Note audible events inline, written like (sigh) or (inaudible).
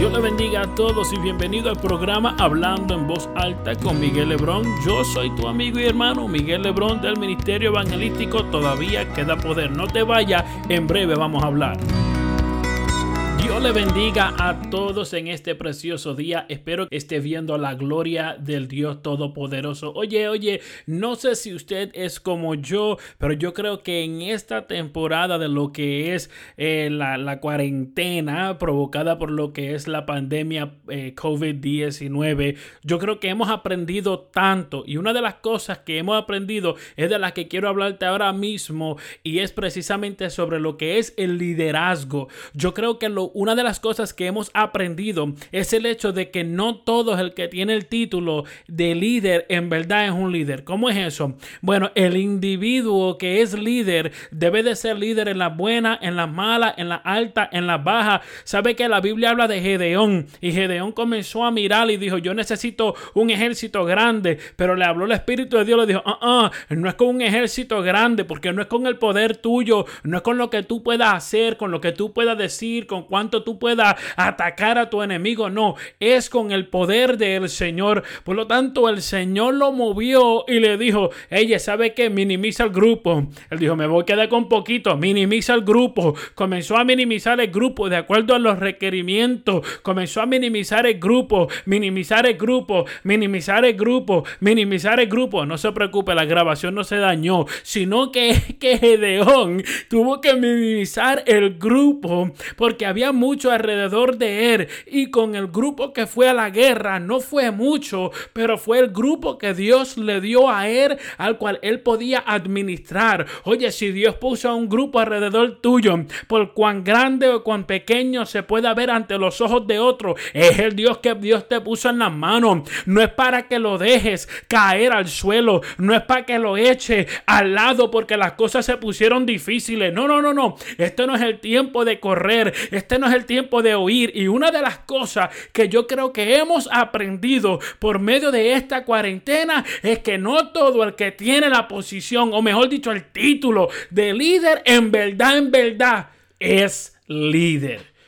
Dios le bendiga a todos y bienvenido al programa Hablando en Voz Alta con Miguel Lebrón. Yo soy tu amigo y hermano Miguel Lebrón del Ministerio Evangelístico Todavía Queda Poder. No te vayas, en breve vamos a hablar. Le bendiga a todos en este precioso día. Espero que esté viendo la gloria del Dios Todopoderoso. Oye, oye, no sé si usted es como yo, pero yo creo que en esta temporada de lo que es eh, la, cuarentena provocada por lo que es la pandemia eh, COVID-19, yo creo que hemos aprendido tanto. Y una de las cosas que hemos aprendido es de las que quiero hablarte ahora mismo y es precisamente sobre lo que es el liderazgo. Yo creo que lo una de las cosas que hemos aprendido es el hecho de que no todo el que tiene el título de líder en verdad es un líder. ¿Cómo es eso? Bueno, el individuo que es líder debe de ser líder en la buena, en la mala, en la alta, en la baja. Sabe que la Biblia habla de Gedeón y Gedeón comenzó a mirar y dijo, yo necesito un ejército grande, pero le habló el Espíritu de Dios, le dijo, ah, uh no es con un ejército grande, porque no es con el poder tuyo, no es con lo que tú puedas hacer, con lo que tú puedas decir, con cuánto tú puedas atacar a tu enemigo. No, es con el poder del Señor. Por lo tanto, el Señor lo movió y le dijo, ella sabe que minimiza el grupo. Él dijo, me voy a quedar con poquito, minimiza el grupo. Comenzó a minimizar el grupo de acuerdo a los requerimientos. Comenzó a minimizar el grupo, minimizar el grupo, minimizar el grupo, minimizar el grupo. No se preocupe, la grabación no se dañó, sino que, (laughs) que Gedeón tuvo que minimizar el grupo porque había mucho alrededor de él y con el grupo que fue a la guerra no fue mucho, pero fue el grupo que Dios le dio a él al cual él podía administrar. Oye, si Dios puso a un grupo alrededor tuyo, por cuán grande o cuán pequeño se pueda ver ante los ojos de otro, es el Dios que Dios te puso en las manos. No es para que lo dejes caer al suelo, no es para que lo eche al lado porque las cosas se pusieron difíciles. No, no, no, no. Esto no es el tiempo de correr, este no es el tiempo de oír. Y una de las cosas que yo creo que hemos aprendido por medio de esta cuarentena es que no todo el que tiene la posición, o mejor dicho, el título de líder, en verdad, en verdad, es líder.